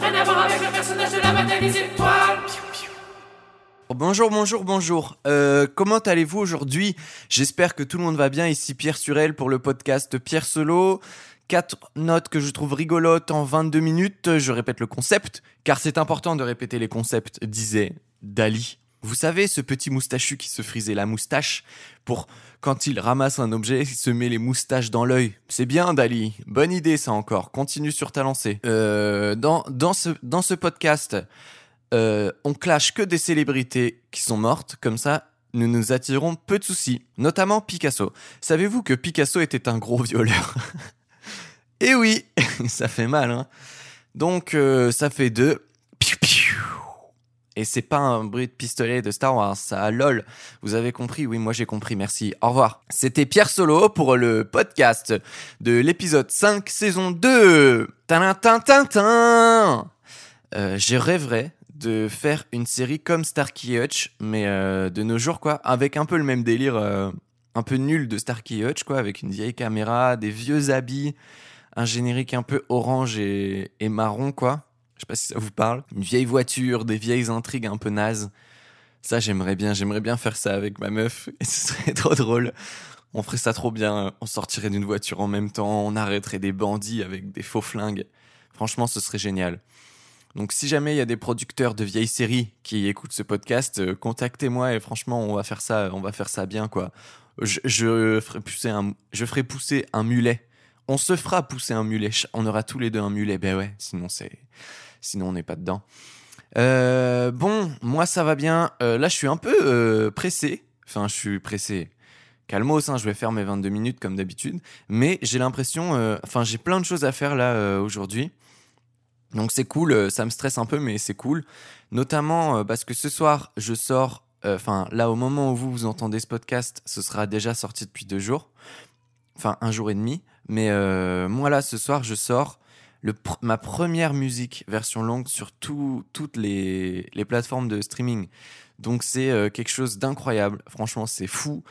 Rien à voir avec le personnage de la des étoiles. Oh, Bonjour, bonjour, bonjour. Euh, comment allez-vous aujourd'hui? J'espère que tout le monde va bien. Ici Pierre Surel pour le podcast Pierre Solo. Quatre notes que je trouve rigolotes en 22 minutes. Je répète le concept, car c'est important de répéter les concepts, disait Dali. Vous savez, ce petit moustachu qui se frisait la moustache pour, quand il ramasse un objet, il se met les moustaches dans l'œil. C'est bien, Dali. Bonne idée, ça encore. Continue sur ta lancée. Euh, dans, dans, ce, dans ce podcast, euh, on clash que des célébrités qui sont mortes, comme ça nous nous attirons peu de soucis, notamment Picasso. Savez-vous que Picasso était un gros violeur? Eh oui, ça fait mal, hein Donc euh, ça fait deux. Et c'est pas un bruit de pistolet de Star Wars, ça lol. Vous avez compris Oui, moi j'ai compris, merci. Au revoir. C'était Pierre Solo pour le podcast de l'épisode 5, saison 2. Tintin euh, Je rêverais de faire une série comme Starkey Hutch, mais euh, de nos jours, quoi, avec un peu le même délire, euh, un peu nul de Starkey Hutch, quoi, avec une vieille caméra, des vieux habits, un générique un peu orange et marron, quoi. Je sais pas si ça vous parle. Une vieille voiture, des vieilles intrigues un peu nazes. Ça, j'aimerais bien, j'aimerais bien faire ça avec ma meuf, ce serait trop drôle. On ferait ça trop bien, on sortirait d'une voiture en même temps, on arrêterait des bandits avec des faux flingues. Franchement, ce serait génial. Donc si jamais il y a des producteurs de vieilles séries qui écoutent ce podcast, euh, contactez-moi et franchement on va faire ça, on va faire ça bien quoi. Je, je ferai pousser un, je ferai pousser un mulet. On se fera pousser un mulet. On aura tous les deux un mulet. Ben ouais, sinon c'est, sinon on n'est pas dedans. Euh, bon, moi ça va bien. Euh, là je suis un peu euh, pressé. Enfin je suis pressé. Calmos, hein, je vais faire mes 22 minutes comme d'habitude. Mais j'ai l'impression, enfin j'ai plein de choses à faire là aujourd'hui. Donc c'est cool, ça me stresse un peu, mais c'est cool. Notamment parce que ce soir, je sors, enfin là au moment où vous, vous entendez ce podcast, ce sera déjà sorti depuis deux jours, enfin un jour et demi. Mais moi là, ce soir, je sors le ma première musique version longue sur tout- toutes les, les plateformes de streaming. Donc c'est euh, quelque chose d'incroyable, franchement c'est fou.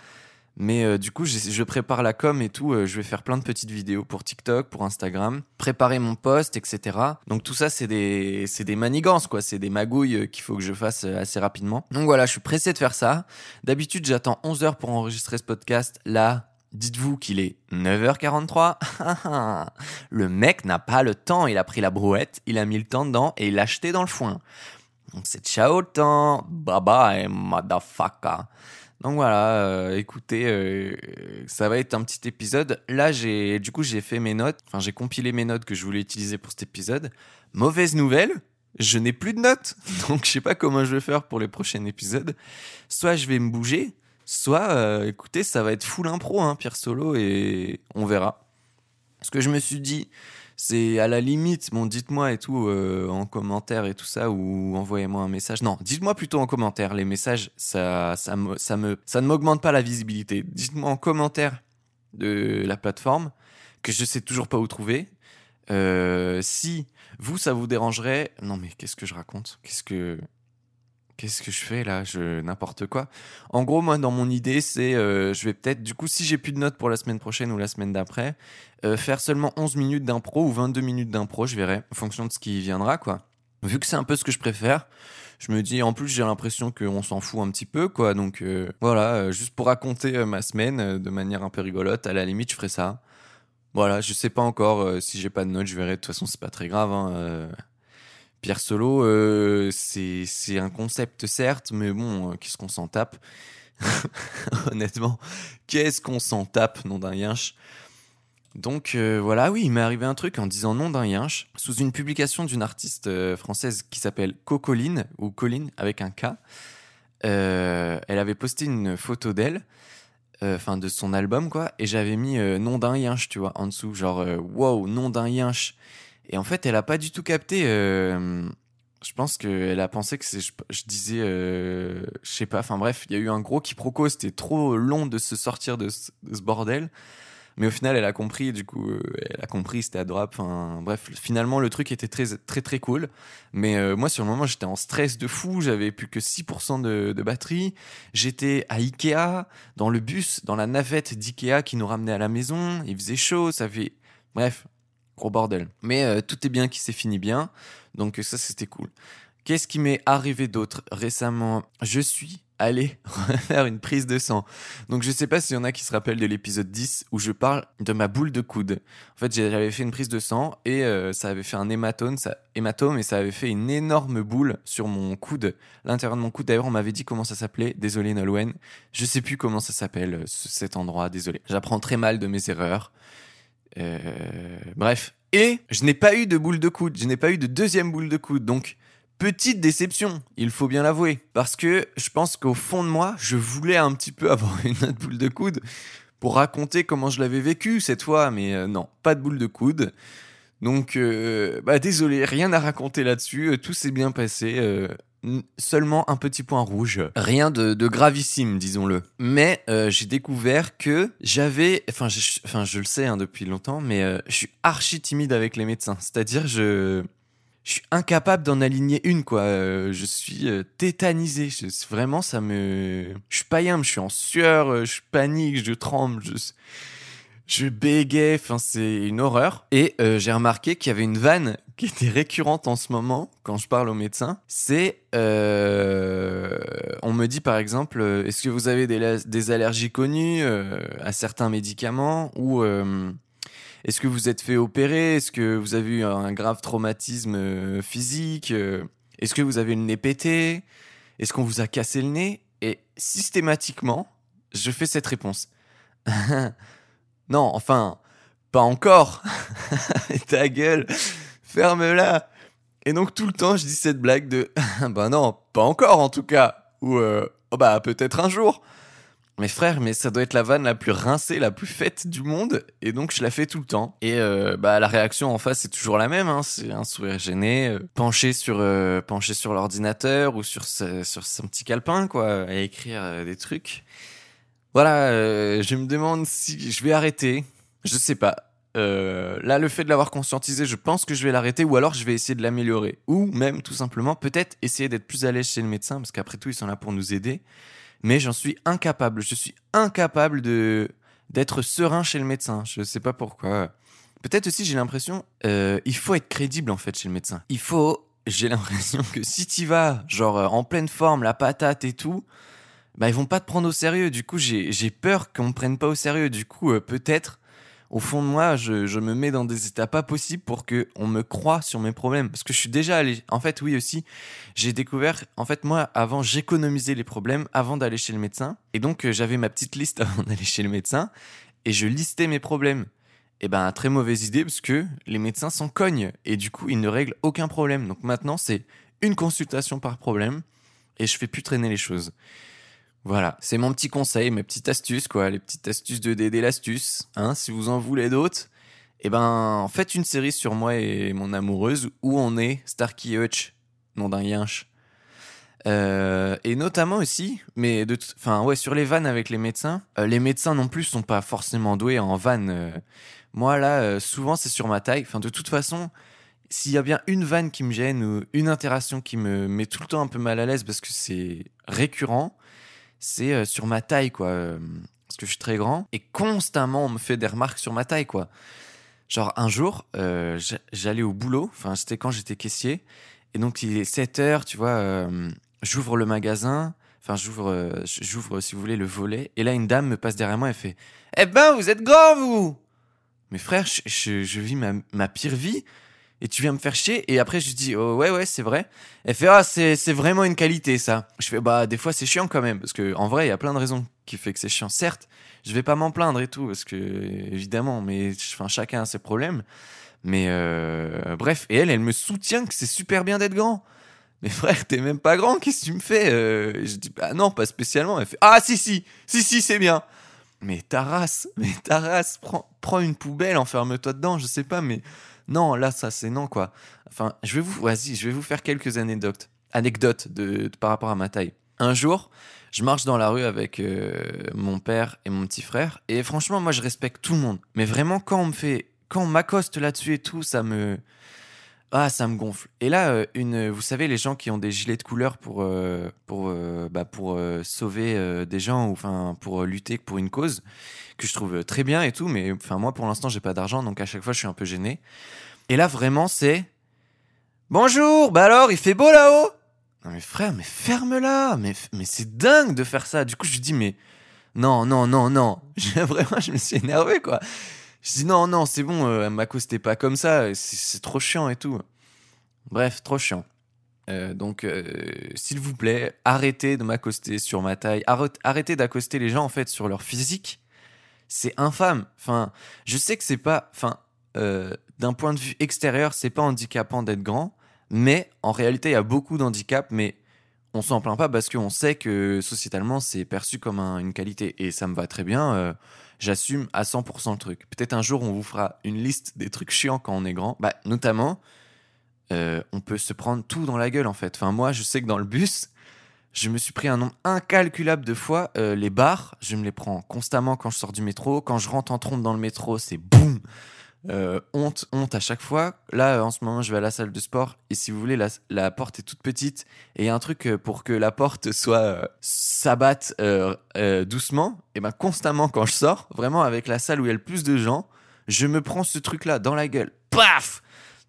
Mais euh, du coup, je prépare la com et tout. euh, je vais faire plein de petites vidéos pour TikTok, pour Instagram, préparer mon post, etc. Donc tout ça, c'est des, des manigances, quoi. C'est des magouilles euh, qu'il faut que je fasse euh, assez rapidement. Donc voilà, je suis pressé de faire ça. D'habitude, j'attends 11 heures pour enregistrer ce podcast. Là, dites-vous qu'il est 9h43. le mec n'a pas le temps. Il a pris la brouette, il a mis le temps dedans et il l'a acheté dans le foin. Donc c'est ciao le temps. Bye bye, motherfucker. Donc voilà, euh, écoutez, euh, ça va être un petit épisode. Là, j'ai du coup j'ai fait mes notes, enfin j'ai compilé mes notes que je voulais utiliser pour cet épisode. Mauvaise nouvelle, je n'ai plus de notes, donc je sais pas comment je vais faire pour les prochains épisodes. Soit je vais me bouger, soit, euh, écoutez, ça va être full impro, hein, Pierre Solo, et on verra. Ce que je me suis dit, c'est à la limite, bon, dites-moi et tout euh, en commentaire et tout ça, ou envoyez-moi un message. Non, dites-moi plutôt en commentaire. Les messages, ça, ça, me, ça, me, ça ne m'augmente pas la visibilité. Dites-moi en commentaire de la plateforme, que je sais toujours pas où trouver. Euh, si vous, ça vous dérangerait. Non, mais qu'est-ce que je raconte? Qu'est-ce que. Qu'est-ce que je fais là Je n'importe quoi. En gros, moi, dans mon idée, c'est euh, je vais peut-être, du coup, si j'ai plus de notes pour la semaine prochaine ou la semaine d'après, euh, faire seulement 11 minutes d'impro ou 22 minutes d'impro, je verrai, en fonction de ce qui viendra, quoi. Vu que c'est un peu ce que je préfère, je me dis, en plus, j'ai l'impression qu'on s'en fout un petit peu, quoi. Donc, euh, voilà, juste pour raconter ma semaine de manière un peu rigolote, à la limite, je ferai ça. Voilà, je sais pas encore si j'ai pas de notes, je verrai. De toute façon, c'est pas très grave. Hein. Pierre Solo, euh, c'est un concept certes, mais bon, euh, qu'est-ce qu'on s'en tape Honnêtement, qu'est-ce qu'on s'en tape, nom d'un yinche? Donc euh, voilà, oui, il m'est arrivé un truc en disant nom d'un yinche, sous une publication d'une artiste euh, française qui s'appelle Cocoline, ou Colline avec un K. Elle avait posté une photo d'elle, enfin de son album quoi, et j'avais mis nom d'un yinche, tu vois, en dessous, genre wow, nom d'un yinche. Et en fait, elle a pas du tout capté. euh, je pense qu'elle a pensé que c'est, je, disais, euh, je sais pas, enfin bref, il y a eu un gros quiproquo, c'était trop long de se sortir de ce, de ce bordel. Mais au final, elle a compris, du coup, euh, elle a compris, c'était adorable. Enfin, bref, finalement, le truc était très, très, très cool. Mais euh, moi, sur le moment, j'étais en stress de fou. J'avais plus que 6% de, de batterie. J'étais à Ikea, dans le bus, dans la navette d'Ikea qui nous ramenait à la maison. Il faisait chaud, ça fait. Bref, bordel. Mais euh, tout est bien qui s'est fini bien. Donc, ça, c'était cool. Qu'est-ce qui m'est arrivé d'autre récemment? Je suis allé refaire une prise de sang. Donc je sais pas s'il y en a qui se rappellent de l'épisode 10 où je parle de ma boule de coude. En fait, j'avais fait une prise de sang et euh, ça avait fait un hématome, ça, hématome et ça avait fait une énorme boule sur mon coude, l'intérieur de mon coude. D'ailleurs, on m'avait dit comment ça s'appelait. Désolé Nolwenn, je sais plus comment ça s'appelle cet endroit. Désolé. J'apprends très mal de mes erreurs. Euh, bref. Et je n'ai pas eu de boule de coude. Je n'ai pas eu de deuxième boule de coude. Donc Petite déception, il faut bien l'avouer, parce que je pense qu'au fond de moi, je voulais un petit peu avoir une autre boule de coude pour raconter comment je l'avais vécu cette fois, mais euh, non, pas de boule de coude. Donc, euh, bah désolé, rien à raconter là-dessus, tout s'est bien passé. Seulement un petit point rouge. Rien de, gravissime, disons-le. Mais j'ai découvert que j'avais, enfin je, le sais hein, depuis longtemps, mais je suis archi timide avec les médecins. C'est-à-dire je je suis incapable d'en aligner une quoi. Euh, je suis euh, tétanisé. Vraiment, ça me. Je suis païen, je suis en sueur, euh, je panique, je tremble, je, je bégaye. Enfin, c'est une horreur. Et j'ai remarqué qu'il y avait une vanne qui était récurrente en ce moment quand je parle au médecin. C'est, on me dit par exemple, est-ce que vous avez des, allergies connues à certains médicaments ou est-ce que vous êtes fait opérer? Est-ce que vous avez eu un grave traumatisme euh, physique euh, Est-ce que vous avez le nez pété? Est-ce qu'on vous a cassé le nez? Et systématiquement, je fais cette réponse. non, enfin, pas encore. Ta gueule, ferme-la. Et donc tout le temps, je dis cette blague de, ben non, pas encore en tout cas. Ou, oh bah peut-être un jour. Mais frère, mais ça doit être la vanne la plus rincée, la plus faite du monde, et donc je la fais tout le temps. Et euh, bah la réaction en face c'est toujours la même, hein. c'est un sourire gêné, euh, penché sur penché sur l'ordinateur ou sur sur son petit calepin quoi, à écrire des trucs. Voilà, je me demande si je vais arrêter. Je sais pas. là, le fait de l'avoir conscientisé, je pense que je vais l'arrêter ou alors je vais essayer de l'améliorer. Ou même, tout simplement, peut-être essayer d'être plus à l'aise chez le médecin parce qu'après tout, ils sont là pour nous aider mais j'en suis incapable. Je suis incapable de d'être serein chez le médecin. Je sais pas pourquoi. Peut-être aussi j'ai l'impression, euh, il faut être crédible en fait chez le médecin. Il faut, j'ai l'impression que si tu vas genre euh, en pleine forme, la patate et tout, bah ils vont pas te prendre au sérieux. Du coup j'ai peur qu'on me prenne pas au sérieux. Du coup euh, peut-être au fond de moi, je, me mets dans des états pas possibles pour que on me croie sur mes problèmes. Parce que je suis déjà allé. En fait, oui aussi, j'ai découvert. En fait, moi, avant, j'économisais les problèmes avant d'aller chez le médecin. Et donc, euh, j'avais ma petite liste avant d'aller chez le médecin et je listais mes problèmes. Et eh ben, très mauvaise idée parce que les médecins s'en cognent et du coup, ils ne règlent aucun problème. Donc maintenant, c'est une consultation par problème et je fais plus traîner les choses. Voilà, c'est mon petit conseil, mes petites astuces, quoi, les petites astuces de Dédé l'astuce. Hein, si vous en voulez d'autres, eh ben, faites une série sur moi et mon amoureuse où on est Starkey Hutch, nom d'un yinche. Euh, et notamment aussi, mais de, enfin ouais, sur les vannes avec les médecins, euh, les médecins non plus sont pas forcément doués en vannes. Euh. moi là, souvent c'est sur ma taille. Enfin de toute façon, s'il y a bien une vanne qui me gêne ou une interaction qui me met tout le temps un peu mal à l'aise parce que c'est récurrent, c'est euh, sur ma taille, quoi. Euh, parce que je suis très grand. Et constamment, on me fait des remarques sur ma taille, quoi. Genre, un jour, euh, j'allais au boulot. Enfin, c'était quand j'étais caissier. Et donc, il est 7 heures, tu vois. j'ouvre le magasin. Enfin, j'ouvre, j'ouvre, si vous voulez, le volet. Et là, une dame me passe derrière moi et fait Eh ben, vous êtes grand, vous Mais frère, je, vis ma, ma pire vie et tu viens me faire chier. Et après, je dis, oh, ouais, ouais, c'est vrai. Elle fait, ah, c'est, vraiment une qualité, ça. Je fais, bah, des fois, c'est chiant quand même. Parce que, en vrai, il y a plein de raisons qui fait que c'est chiant. Certes, je vais pas m'en plaindre et tout, parce que, évidemment, mais, enfin, chacun a ses problèmes. Mais, euh, bref. Et elle, elle me soutient que c'est super bien d'être grand. Mais frère, t'es même pas grand, qu'est-ce que tu me fais euh, Je dis, bah non, pas spécialement. Elle fait, ah, si, si, si, si, c'est bien. Mais ta race, mais ta race, prends, prends une poubelle, enferme-toi dedans, je sais pas, mais non, là, ça, c'est non, quoi. Enfin, je vais vous, vas-y, je vais vous faire quelques anecdotes, anecdotes de, par rapport à ma taille. Un jour, Je marche dans la rue avec euh, mon père et mon petit frère. Et franchement, moi, je respecte tout le monde. Mais vraiment, quand on me fait. Quand on m'accoste là-dessus et tout, ça me. Ah, ça me gonfle. Et là, euh, une, vous savez, les gens qui ont des gilets de couleur pour, euh, pour, euh, bah, pour sauver des gens ou enfin pour lutter pour une cause, que je trouve très bien et tout, mais enfin moi pour l'instant j'ai pas d'argent, donc à chaque fois je suis un peu gêné. Et là vraiment c'est bonjour, bah alors il fait beau là-haut. Non mais frère, mais ferme-la, mais mais c'est dingue de faire ça. Du coup je dis mais non non non non, vraiment je me suis énervé quoi. Je dis non, non, c'est bon, euh, m'accostez pas comme ça, c'est c'est trop chiant et tout. Bref, trop chiant. Euh, donc, euh, s'il vous plaît, arrêtez de m'accoster sur ma taille. Arrête- Arrêtez d'accoster les gens en fait sur leur physique. C'est infâme. Enfin, je sais que c'est pas. Enfin, euh, d'un point de vue extérieur, c'est pas handicapant d'être grand, mais en réalité, il y a beaucoup d'handicaps, mais on s'en plaint pas parce qu'on sait que sociétalement, c'est perçu comme un- une qualité. Et ça me va très bien. J'assume à 100% le truc. Peut-être un jour, on vous fera une liste des trucs chiants quand on est grand. Bah, notamment, euh, on peut se prendre tout dans la gueule en fait. Enfin, moi, je sais que dans le bus, je me suis pris un nombre incalculable de fois. euh, les barres, je me les prends constamment quand je sors du métro. Quand je rentre en trompe dans le métro, c'est boum Euh, honte, honte à chaque fois. Là, euh, en ce moment, je vais à la salle de sport et si vous voulez, la, la porte est toute petite et il y a un truc euh, pour que la porte soit s'abatte doucement. Et ben constamment quand je sors, vraiment avec la salle où il y a le plus de gens, je me prends ce truc-là dans la gueule. Paf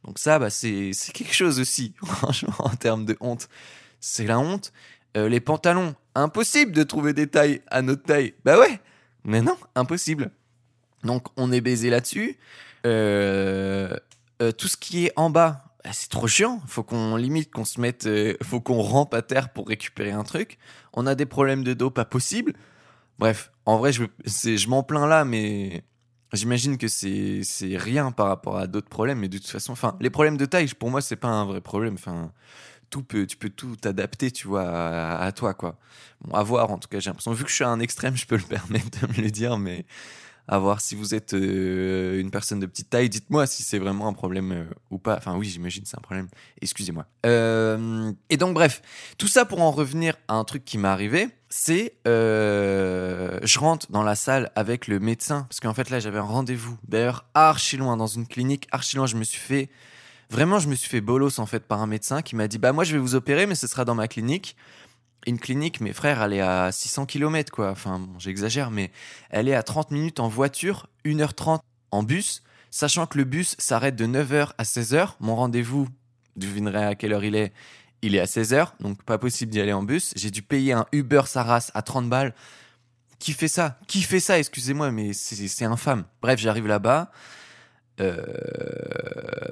Donc ça, bah, c'est quelque chose aussi, franchement, en termes de honte. C'est la honte. Les pantalons, impossible de trouver des tailles à notre taille. Bah ouais, mais non, impossible. Donc on est baisé là-dessus. Euh, euh, tout ce qui est en bas, bah, c'est trop chiant. Faut qu'on limite qu'on se mette, euh, faut qu'on rampe à terre pour récupérer un truc. On a des problèmes de dos pas possible. Bref, en vrai, je, je m'en plains là, mais j'imagine que c'est rien par rapport à d'autres problèmes. Mais de toute façon, enfin, les problèmes de taille, pour moi, c'est pas un vrai problème. Enfin, tout peut, tu peux tout t'adapter, tu vois, à, toi, quoi. Bon, voir, en tout cas, j'ai l'impression. Vu que je suis à un extrême, je peux le permettre de me le dire, mais à voir si vous êtes euh, une personne de petite taille. Dites-moi si c'est vraiment un problème euh, ou pas. Enfin, oui, j'imagine c'est un problème. Excusez-moi. Euh, et donc, bref, tout ça pour en revenir à un truc qui m'est arrivé, c'est je rentre dans la salle avec le médecin parce qu'en fait là j'avais un rendez-vous. D'ailleurs, archi loin dans une clinique, archi loin. Je me suis fait vraiment, je me suis fait bolos en fait par un médecin qui m'a dit bah moi je vais vous opérer, mais ce sera dans ma clinique. Une clinique, mes frères, elle est à 600 km quoi. Enfin, bon, j'exagère, mais elle est à 30 minutes en voiture, 1h30 en bus, sachant que le bus s'arrête de 9h à 16h. Mon rendez-vous, devinerez à quelle heure il est, il est à 16h, donc pas possible d'y aller en bus. J'ai dû payer un Uber Saras à 30 balles. Qui fait ça? Qui fait ça? Excusez-moi, mais c'est infâme. Bref, j'arrive là-bas. Euh,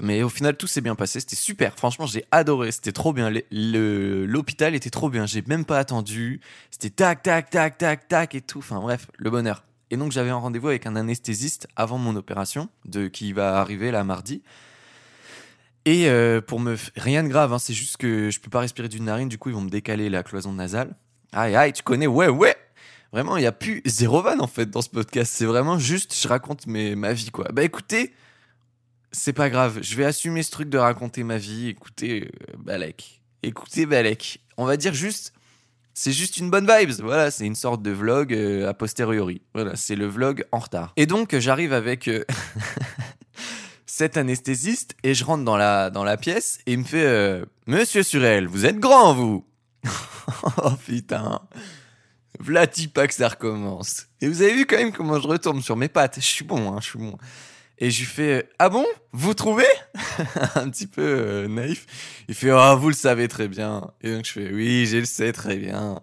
mais au final, tout s'est bien passé. C'était super. Franchement, j'ai adoré. C'était trop bien. L'hôpital était trop bien. J'ai même pas attendu. C'était tac, tac, tac, tac, tac et tout. Enfin bref, le bonheur. Et donc, j'avais un rendez-vous avec un anesthésiste avant mon opération, de, qui va arriver là mardi. Et euh, pour me. Rien de grave, hein, c'est juste que je peux pas respirer d'une narine. Du coup, ils vont me décaler la cloison nasale. Aïe, aïe, tu connais? Ouais, ouais Vraiment, il y a plus zéro van en fait dans ce podcast. C'est vraiment juste, je raconte mes, ma vie quoi. Bah écoutez, c'est pas grave. Je vais assumer ce truc de raconter ma vie. Écoutez, euh, Balek. Écoutez, Balek. On va dire juste, c'est juste une bonne vibes. Voilà, c'est une sorte de vlog euh, a posteriori. Voilà, c'est le vlog en retard. Et donc, j'arrive avec euh, cet anesthésiste et je rentre dans la, dans la pièce et il me fait Monsieur Surel, vous êtes grand, vous Oh putain Vlati pas que ça recommence. Et vous avez vu quand même comment je retombe sur mes pattes. Je suis bon, hein, je suis bon. Et je lui fais Ah bon? Vous trouvez Un petit peu euh, naïf. Il fait Ah, vous le savez très bien. Et donc je fais Oui, je le sais très bien.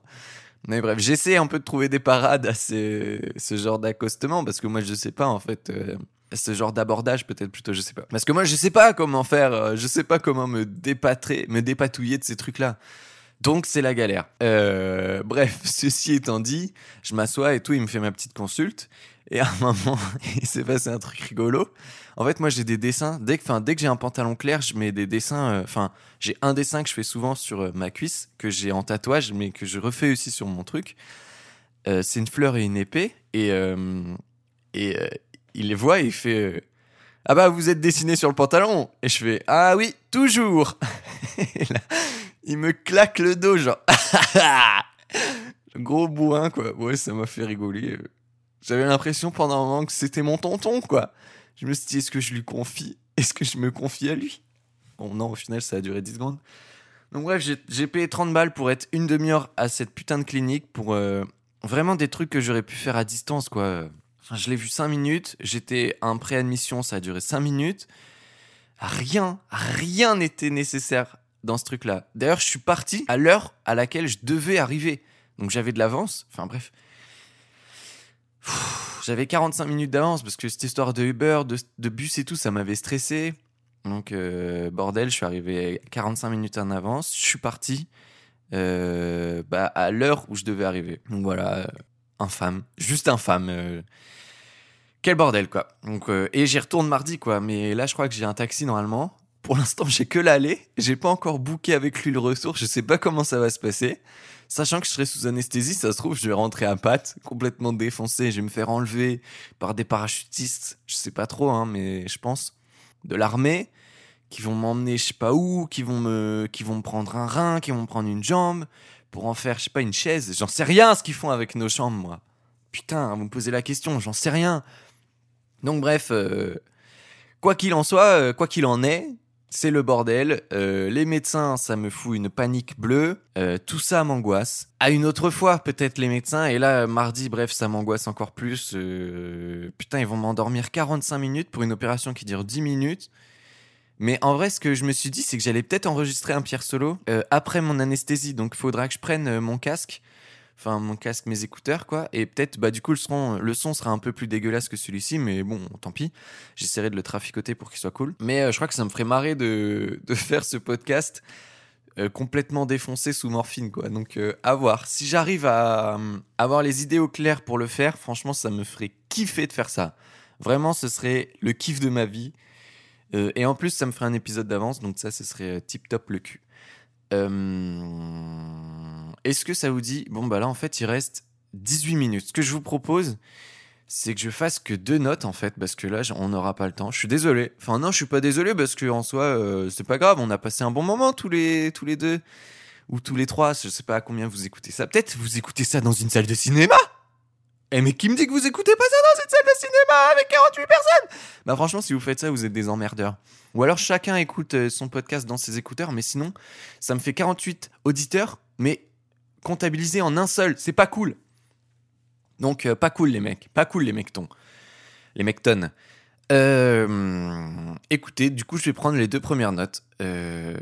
Mais bref, j'essaie un peu de trouver des parades à ce, genre d'accostement parce que moi je sais pas en fait. euh, ce genre d'abordage peut-être plutôt je sais pas parce que moi je sais pas comment faire euh, je sais pas comment me dépatrer me dépatouiller de ces trucs là donc c'est la galère. Euh, bref ceci étant dit je m'assois et tout il me fait ma petite consulte. Et à un moment il s'est passé un truc rigolo. En fait moi j'ai des dessins. Dès que enfin dès que j'ai un pantalon clair je mets des dessins euh, enfin j'ai un dessin que je fais souvent sur euh, ma cuisse que j'ai en tatouage mais que je refais aussi sur mon truc. C'est une fleur et une épée. Et et il les voit et il fait ah bah vous êtes dessiné sur le pantalon! Et je fais ah oui toujours! Et là, il me claque le dos genre Gros bourrin, quoi. Ouais, ça m'a fait rigoler. J'avais l'impression pendant un moment que c'était mon tonton, quoi. Je me suis dit, est-ce que je lui confie? Est-ce que je me confie à lui? Bon, non, au final, ça a duré 10 secondes. Donc, bref, j'ai- payé 30 balles pour être une demi-heure à cette putain de clinique pour euh, vraiment des trucs que j'aurais pu faire à distance, quoi. Enfin, je l'ai vu 5 minutes. J'étais en préadmission, ça a duré 5 minutes. Rien, rien n'était nécessaire dans ce truc-là. D'ailleurs, je suis parti à l'heure à laquelle je devais arriver. Donc, j'avais de l'avance. Enfin, bref. J'avais 45 minutes d'avance parce que cette histoire de Uber, de, bus et tout, ça m'avait stressé. Donc, euh, bordel, je suis arrivé 45 minutes en avance. Je suis parti euh, bah, à l'heure où je devais arriver. Donc voilà, euh, infâme. Juste infâme. Quel bordel, quoi. Donc, et j'y retourne mardi, quoi. Mais là, je crois que j'ai un taxi normalement. Pour l'instant, j'ai que l'aller. J'ai pas encore booké avec lui le retour. Je sais pas comment ça va se passer. Sachant que je serai sous anesthésie, ça se trouve, je vais rentrer à pattes, complètement défoncé. Je vais me faire enlever par des parachutistes. Je sais pas trop, hein, mais je pense. De l'armée, qui vont m'emmener je sais pas où, qui vont, me, qui vont me prendre un rein, qui vont me prendre une jambe, pour en faire, je sais pas, une chaise. J'en sais rien ce qu'ils font avec nos jambes, moi. Putain, vous me posez la question, j'en sais rien. Donc, bref, euh, quoi qu'il en soit, euh, quoi qu'il en est, c'est le bordel. Euh, les médecins, ça me fout une panique bleue. Euh, tout ça m'angoisse. À une autre fois, peut-être les médecins. Et là, mardi, bref, ça m'angoisse encore plus. Euh, putain, ils vont m'endormir 45 minutes pour une opération qui dure 10 minutes. Mais en vrai, ce que je me suis dit, c'est que j'allais peut-être enregistrer un Pierre Solo après mon anesthésie. Donc, il faudra que je prenne mon casque. Enfin, mon casque, mes écouteurs, quoi. Et peut-être, bah, du coup, le son, le son sera un peu plus dégueulasse que celui-ci. Mais bon, tant pis. J'essaierai de le traficoter pour qu'il soit cool. Mais euh, je crois que ça me ferait marrer de, de faire ce podcast euh, complètement défoncé sous morphine, quoi. Donc, euh, à voir. Si j'arrive à avoir les idées au clair pour le faire, franchement, ça me ferait kiffer de faire ça. Vraiment, ce serait le kiff de ma vie. Et en plus, ça me ferait un épisode d'avance, donc ça, ce serait tip top le cul. Est-ce que ça vous dit Bon, bah là, en fait, il reste 18 minutes. Ce que je vous propose, c'est que je fasse que deux notes, en fait, parce que là, on n'aura pas le temps. Je suis désolé. Enfin, non, je suis pas désolé, parce que en soi, euh, c'est pas grave. On a passé un bon moment tous les, deux. Ou tous les trois. Je sais pas à combien vous écoutez ça. Peut-être vous écoutez ça dans une salle de cinéma Eh, mais qui me dit que vous écoutez pas ça dans une salle de cinéma avec 48 personnes Bah, franchement, si vous faites ça, vous êtes des emmerdeurs. Ou alors chacun écoute euh, son podcast dans ses écouteurs, mais sinon, ça me fait 48 auditeurs, mais comptabilisés en un seul. C'est pas cool. Donc, euh, pas cool, les mecs. Pas cool, les mectons. Les mectones. Euh, écoutez, du coup, je vais prendre les deux premières notes. Euh,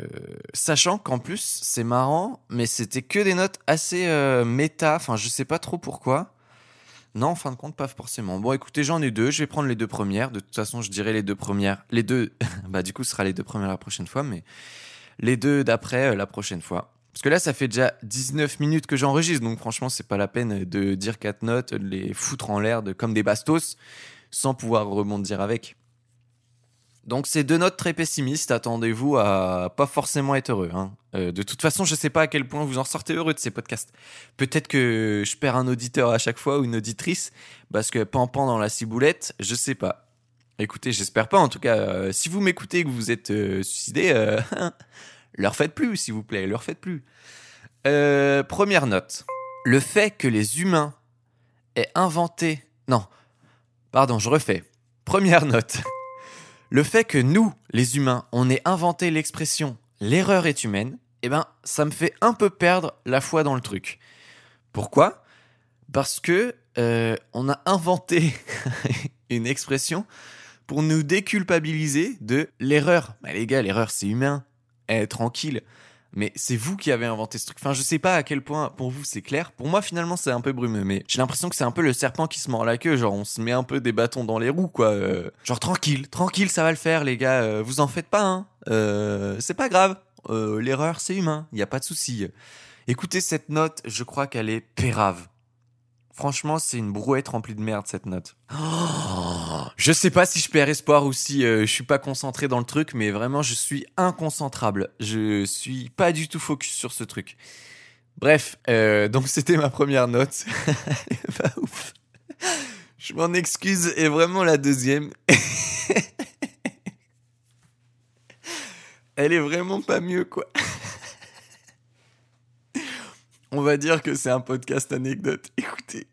sachant qu'en plus, c'est marrant, mais c'était que des notes assez euh, méta. Enfin, je sais pas trop pourquoi. Non, en fin de compte, pas forcément. Bon, écoutez, j'en ai deux. Je vais prendre les deux premières. De toute façon, je dirais les deux premières. Les deux, bah, du coup, ce sera les deux premières la prochaine fois, mais les deux d'après la prochaine fois. Parce que là, ça fait déjà 19 minutes que j'enregistre, donc franchement, c'est pas la peine de dire quatre notes, de les foutre en l'air de, comme des bastos, sans pouvoir rebondir avec. Donc, c'est deux notes très pessimistes. Attendez-vous à pas forcément être heureux. hein. Euh, de toute façon, je sais pas à quel point vous en sortez heureux de ces podcasts. Peut-être que je perds un auditeur à chaque fois ou une auditrice, parce que pan-pan dans la ciboulette, je sais pas. Écoutez, j'espère pas. En tout cas, euh, si vous m'écoutez et que vous êtes euh, suicidé, euh, leur faites plus, s'il vous plaît, leur faites plus. Euh, première note. Le fait que les humains aient inventé... Non, pardon, je refais. Première note. Le fait que nous, les humains, on ait inventé l'expression l'erreur est humaine, eh ben, ça me fait un peu perdre la foi dans le truc. Pourquoi? Parce que euh, on a inventé une expression pour nous déculpabiliser de l'erreur. Bah, les gars, l'erreur c'est humain. Eh, tranquille. Mais c'est vous qui avez inventé ce truc. Enfin, je sais pas à quel point pour vous c'est clair. Pour moi, finalement, c'est un peu brumeux. Mais j'ai l'impression que c'est un peu le serpent qui se mord la queue. Genre, on se met un peu des bâtons dans les roues, quoi. Euh, genre, tranquille, tranquille, ça va le faire, les gars. Euh, vous en faites pas, hein. Euh, c'est pas grave. L'erreur, c'est humain. Y a pas de souci. Écoutez cette note, je crois qu'elle est pérave. Franchement, c'est une brouette remplie de merde cette note. Je sais pas si je perds espoir ou si euh, je suis pas concentré dans le truc, mais vraiment je suis inconcentrable. Je suis pas du tout focus sur ce truc. Bref, euh, donc c'était ma première note. Je m'en excuse et vraiment la deuxième. Elle est vraiment pas mieux quoi. On va dire que c'est un podcast anecdote. Écoutez,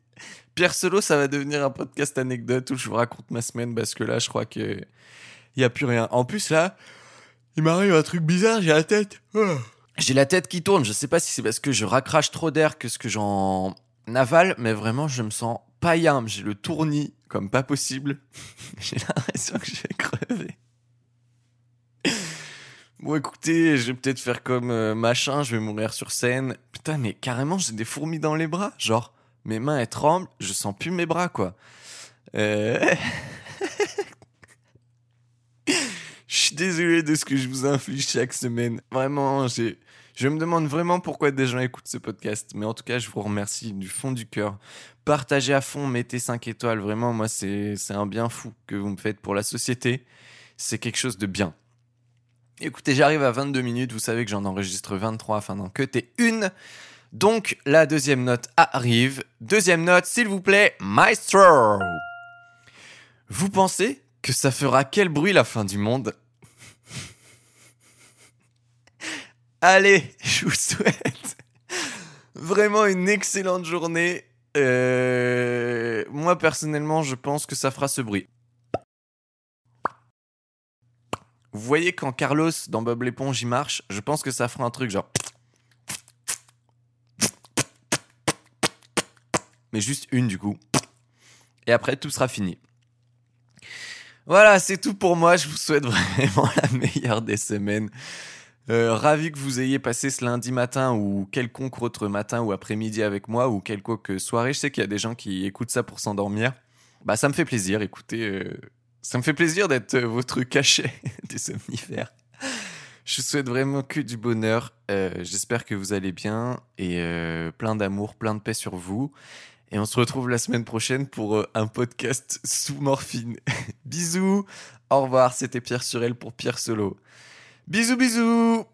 Pierre Solo, ça va devenir un podcast anecdote où je vous raconte ma semaine parce que là, je crois que il y a plus rien. En plus là, il m'arrive un truc bizarre, j'ai la tête. Oh. J'ai la tête qui tourne. Je sais pas si c'est parce que je racrache trop d'air que ce que j'en avale, mais vraiment, je me sens païen. J'ai le tournis comme pas possible. j'ai l'impression que je vais crever. Bon, écoutez, je vais peut-être faire comme euh, machin, je vais mourir sur scène. Putain, mais carrément, j'ai des fourmis dans les bras. Genre, mes mains, elles tremblent, je sens plus mes bras, quoi. Euh... je suis désolé de ce que je vous inflige chaque semaine. Vraiment, j'ai... Je me demande vraiment pourquoi des gens écoutent ce podcast. Mais en tout cas, je vous remercie du fond du cœur. Partagez à fond, mettez 5 étoiles. Vraiment, moi, c'est, c'est un bien fou que vous me faites pour la société. C'est quelque chose de bien. Écoutez, j'arrive à 22 minutes. Vous savez que j'en enregistre 23 afin d'en cuter une. Donc, la deuxième note arrive. Deuxième note, s'il vous plaît, Maestro. Vous pensez que ça fera quel bruit la fin du monde? Allez, je vous souhaite vraiment une excellente journée. Euh, moi personnellement, je pense que ça fera ce bruit. Vous voyez quand Carlos dans Bob l'éponge y marche, je pense que ça fera un truc genre. Mais juste une du coup. Et après tout sera fini. Voilà, c'est tout pour moi. Je vous souhaite vraiment la meilleure des semaines. Euh, ravi que vous ayez passé ce lundi matin ou quelconque autre matin ou après-midi avec moi ou quelconque soirée. Je sais qu'il y a des gens qui écoutent ça pour s'endormir. Bah, ça me fait plaisir. Écoutez, euh, ça me fait plaisir d'être euh, votre cachet des somnifères. Je vous souhaite vraiment que du bonheur. J'espère que vous allez bien et plein d'amour, plein de paix sur vous. Et on se retrouve la semaine prochaine pour un podcast sous morphine. bisous. Au revoir. C'était Pierre Surel pour Pierre Solo. Bisous bisous